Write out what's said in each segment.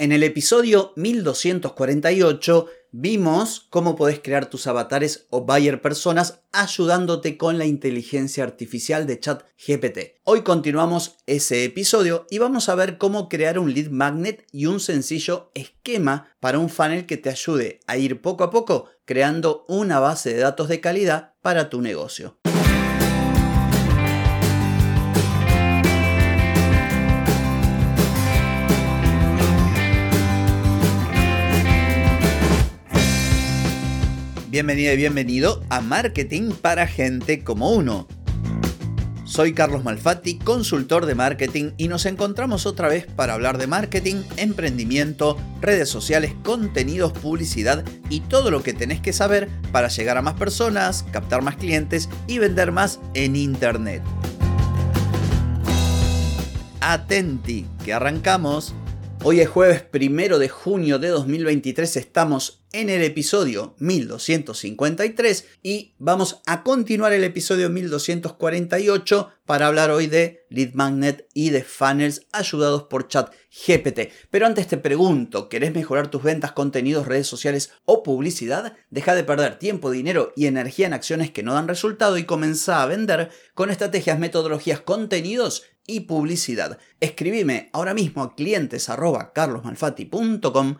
En el episodio 1248 vimos cómo podés crear tus avatares o buyer personas ayudándote con la inteligencia artificial de chat GPT. Hoy continuamos ese episodio y vamos a ver cómo crear un lead magnet y un sencillo esquema para un funnel que te ayude a ir poco a poco creando una base de datos de calidad para tu negocio. Bienvenida y bienvenido a Marketing para Gente como Uno. Soy Carlos Malfatti, consultor de marketing y nos encontramos otra vez para hablar de marketing, emprendimiento, redes sociales, contenidos, publicidad y todo lo que tenés que saber para llegar a más personas, captar más clientes y vender más en Internet. Atenti, que arrancamos. Hoy es jueves primero de junio de 2023, estamos en el episodio 1253 y vamos a continuar el episodio 1248 para hablar hoy de lead magnet y de funnels ayudados por chat GPT. Pero antes te pregunto, ¿querés mejorar tus ventas, contenidos, redes sociales o publicidad? Deja de perder tiempo, dinero y energía en acciones que no dan resultado y comienza a vender con estrategias, metodologías, contenidos y publicidad. Escribime ahora mismo a clientes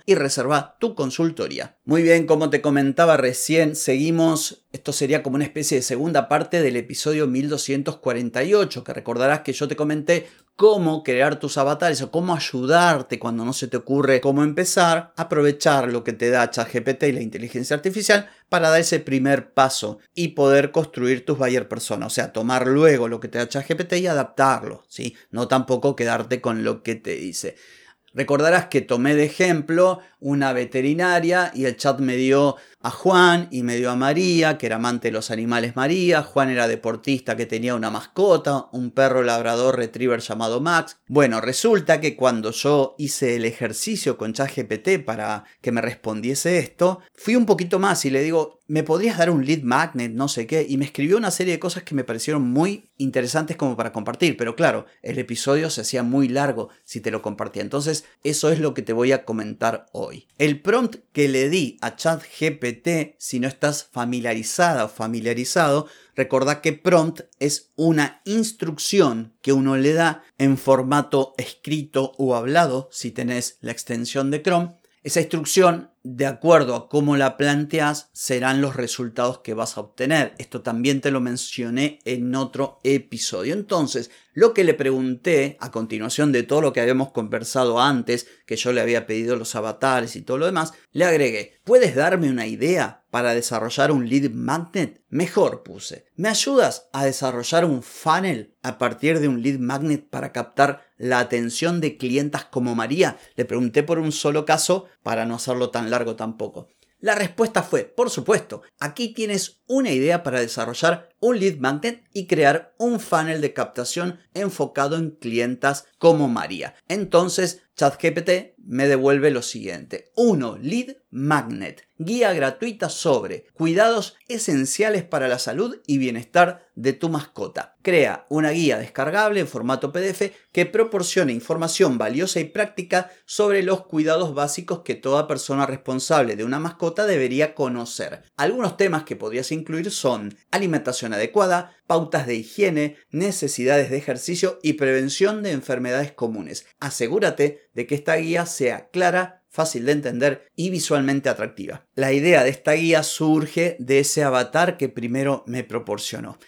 y reserva tu consultoría. Muy bien, como te comentaba recién, seguimos, esto sería como una especie de segunda parte del episodio 1248, que recordarás que yo te comenté cómo crear tus avatares o cómo ayudarte cuando no se te ocurre cómo empezar, aprovechar lo que te da ChatGPT y la inteligencia artificial para dar ese primer paso y poder construir tus buyer personas, o sea, tomar luego lo que te da ChatGPT y adaptarlo, ¿sí? No tampoco quedarte con lo que te dice. Recordarás que tomé de ejemplo una veterinaria y el chat me dio a Juan y me dio a María, que era amante de los animales María. Juan era deportista que tenía una mascota, un perro labrador retriever llamado Max. Bueno, resulta que cuando yo hice el ejercicio con ChatGPT para que me respondiese esto, fui un poquito más y le digo, ¿me podrías dar un lead magnet? No sé qué. Y me escribió una serie de cosas que me parecieron muy interesantes como para compartir. Pero claro, el episodio se hacía muy largo si te lo compartía. Entonces, eso es lo que te voy a comentar hoy. El prompt que le di a ChatGPT si no estás familiarizada o familiarizado, recordá que prompt es una instrucción que uno le da en formato escrito o hablado, si tenés la extensión de Chrome. Esa instrucción de acuerdo a cómo la planteas, serán los resultados que vas a obtener. Esto también te lo mencioné en otro episodio. Entonces, lo que le pregunté a continuación de todo lo que habíamos conversado antes, que yo le había pedido los avatares y todo lo demás, le agregué, ¿puedes darme una idea para desarrollar un lead magnet? Mejor puse, ¿me ayudas a desarrollar un funnel a partir de un lead magnet para captar la atención de clientas como María? Le pregunté por un solo caso para no hacerlo tan largo tampoco. La respuesta fue, por supuesto, aquí tienes una idea para desarrollar un lead magnet y crear un funnel de captación enfocado en clientas como María. Entonces, ChatGPT me devuelve lo siguiente. 1. Lead Magnet. Guía gratuita sobre cuidados esenciales para la salud y bienestar de tu mascota. Crea una guía descargable en formato PDF que proporcione información valiosa y práctica sobre los cuidados básicos que toda persona responsable de una mascota debería conocer. Algunos temas que podrías incluir son alimentación adecuada, pautas de higiene, necesidades de ejercicio y prevención de enfermedades comunes. Asegúrate de que esta guía sea clara, fácil de entender y visualmente atractiva. La idea de esta guía surge de ese avatar que primero me proporcionó.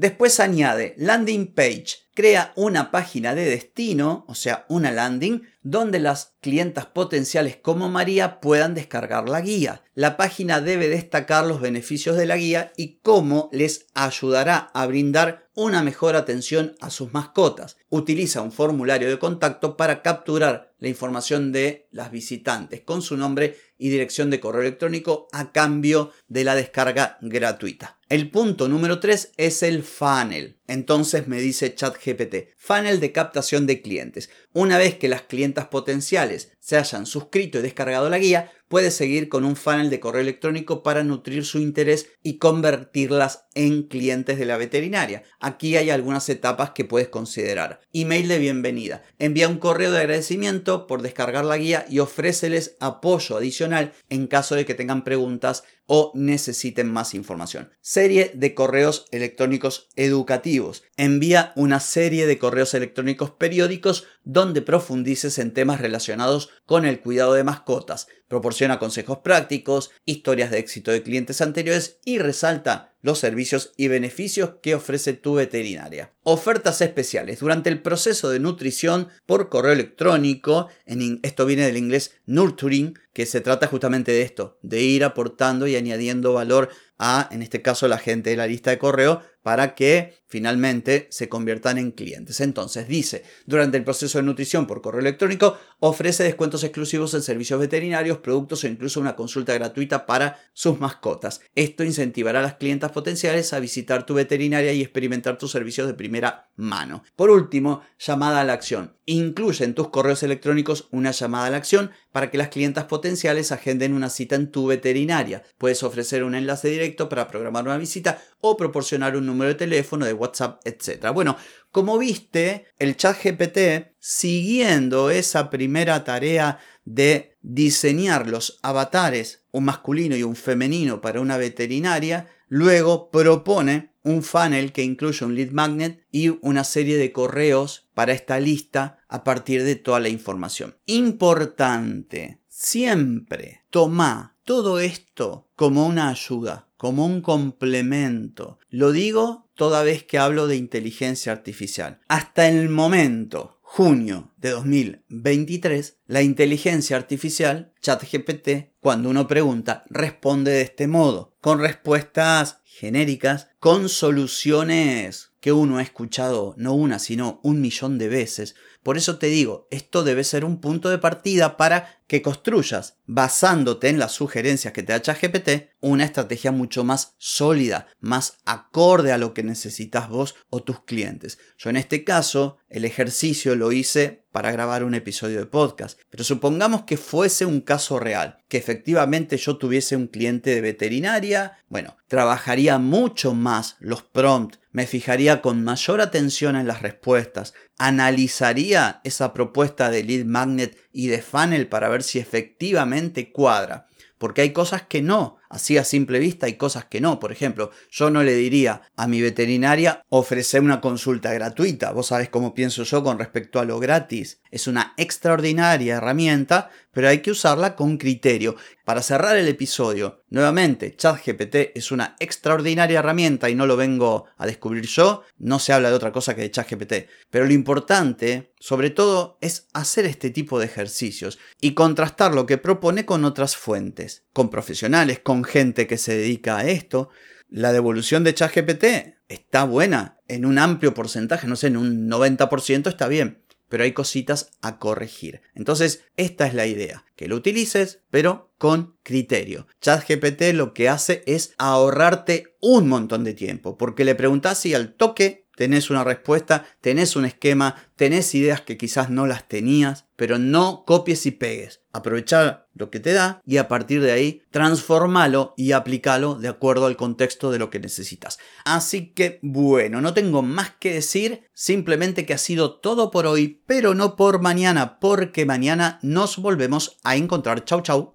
Después añade landing page, crea una página de destino, o sea, una landing, donde las clientas potenciales como María puedan descargar la guía. La página debe destacar los beneficios de la guía y cómo les ayudará a brindar una mejor atención a sus mascotas. Utiliza un formulario de contacto para capturar la información de las visitantes con su nombre y dirección de correo electrónico a cambio de la descarga gratuita. El punto número 3 es el funnel. Entonces me dice ChatGPT, funnel de captación de clientes. Una vez que las clientas potenciales se hayan suscrito y descargado la guía, puedes seguir con un funnel de correo electrónico para nutrir su interés y convertirlas en clientes de la veterinaria. Aquí hay algunas etapas que puedes considerar. Email de bienvenida. Envía un correo de agradecimiento por descargar la guía y ofréceles apoyo adicional en caso de que tengan preguntas o necesiten más información. Serie de correos electrónicos educativos. Envía una serie de correos electrónicos periódicos donde profundices en temas relacionados con el cuidado de mascotas. Proporciona consejos prácticos, historias de éxito de clientes anteriores y resalta los servicios y beneficios que ofrece tu veterinaria. Ofertas especiales. Durante el proceso de nutrición por correo electrónico, en esto viene del inglés nurturing, que se trata justamente de esto, de ir aportando y añadiendo valor a, en este caso, la gente de la lista de correo para que finalmente se conviertan en clientes. Entonces dice, durante el proceso de nutrición por correo electrónico, ofrece descuentos exclusivos en servicios veterinarios, productos o incluso una consulta gratuita para sus mascotas. Esto incentivará a las clientas potenciales a visitar tu veterinaria y experimentar tus servicios de primera mano. Por último, llamada a la acción. Incluye en tus correos electrónicos una llamada a la acción para que las clientas potenciales agenden una cita en tu veterinaria. Puedes ofrecer un enlace directo para programar una visita o proporcionar un número de teléfono, de WhatsApp, etc. Bueno, como viste, el chat GPT, siguiendo esa primera tarea de diseñar los avatares, un masculino y un femenino para una veterinaria, luego propone un funnel que incluye un lead magnet y una serie de correos para esta lista a partir de toda la información. Importante, siempre toma todo esto como una ayuda como un complemento. Lo digo toda vez que hablo de inteligencia artificial. Hasta el momento, junio de 2023, la inteligencia artificial, ChatGPT, cuando uno pregunta, responde de este modo, con respuestas genéricas, con soluciones que uno ha escuchado no una, sino un millón de veces. Por eso te digo, esto debe ser un punto de partida para que construyas, basándote en las sugerencias que te da ChatGPT, una estrategia mucho más sólida, más acorde a lo que necesitas vos o tus clientes. Yo en este caso, el ejercicio lo hice para grabar un episodio de podcast, pero supongamos que fuese un caso real, que efectivamente yo tuviese un cliente de veterinaria, bueno, trabajaría mucho más los prompts, me fijaría con mayor atención en las respuestas, analizaría esa propuesta de lead magnet y de funnel para ver si efectivamente cuadra. Porque hay cosas que no, así a simple vista hay cosas que no. Por ejemplo, yo no le diría a mi veterinaria ofrecer una consulta gratuita. Vos sabés cómo pienso yo con respecto a lo gratis. Es una extraordinaria herramienta, pero hay que usarla con criterio. Para cerrar el episodio, nuevamente, ChatGPT es una extraordinaria herramienta y no lo vengo a descubrir yo. No se habla de otra cosa que de ChatGPT. Pero lo importante, sobre todo, es hacer este tipo de ejercicios y contrastar lo que propone con otras fuentes, con profesionales, con gente que se dedica a esto. La devolución de ChatGPT está buena en un amplio porcentaje, no sé, en un 90% está bien pero hay cositas a corregir. Entonces, esta es la idea, que lo utilices, pero con criterio. ChatGPT lo que hace es ahorrarte un montón de tiempo, porque le preguntas si al toque tenés una respuesta, tenés un esquema, tenés ideas que quizás no las tenías, pero no copies y pegues. Aprovechar lo que te da y a partir de ahí transformalo y aplícalo de acuerdo al contexto de lo que necesitas. Así que bueno, no tengo más que decir, simplemente que ha sido todo por hoy, pero no por mañana, porque mañana nos volvemos a encontrar. Chau chau.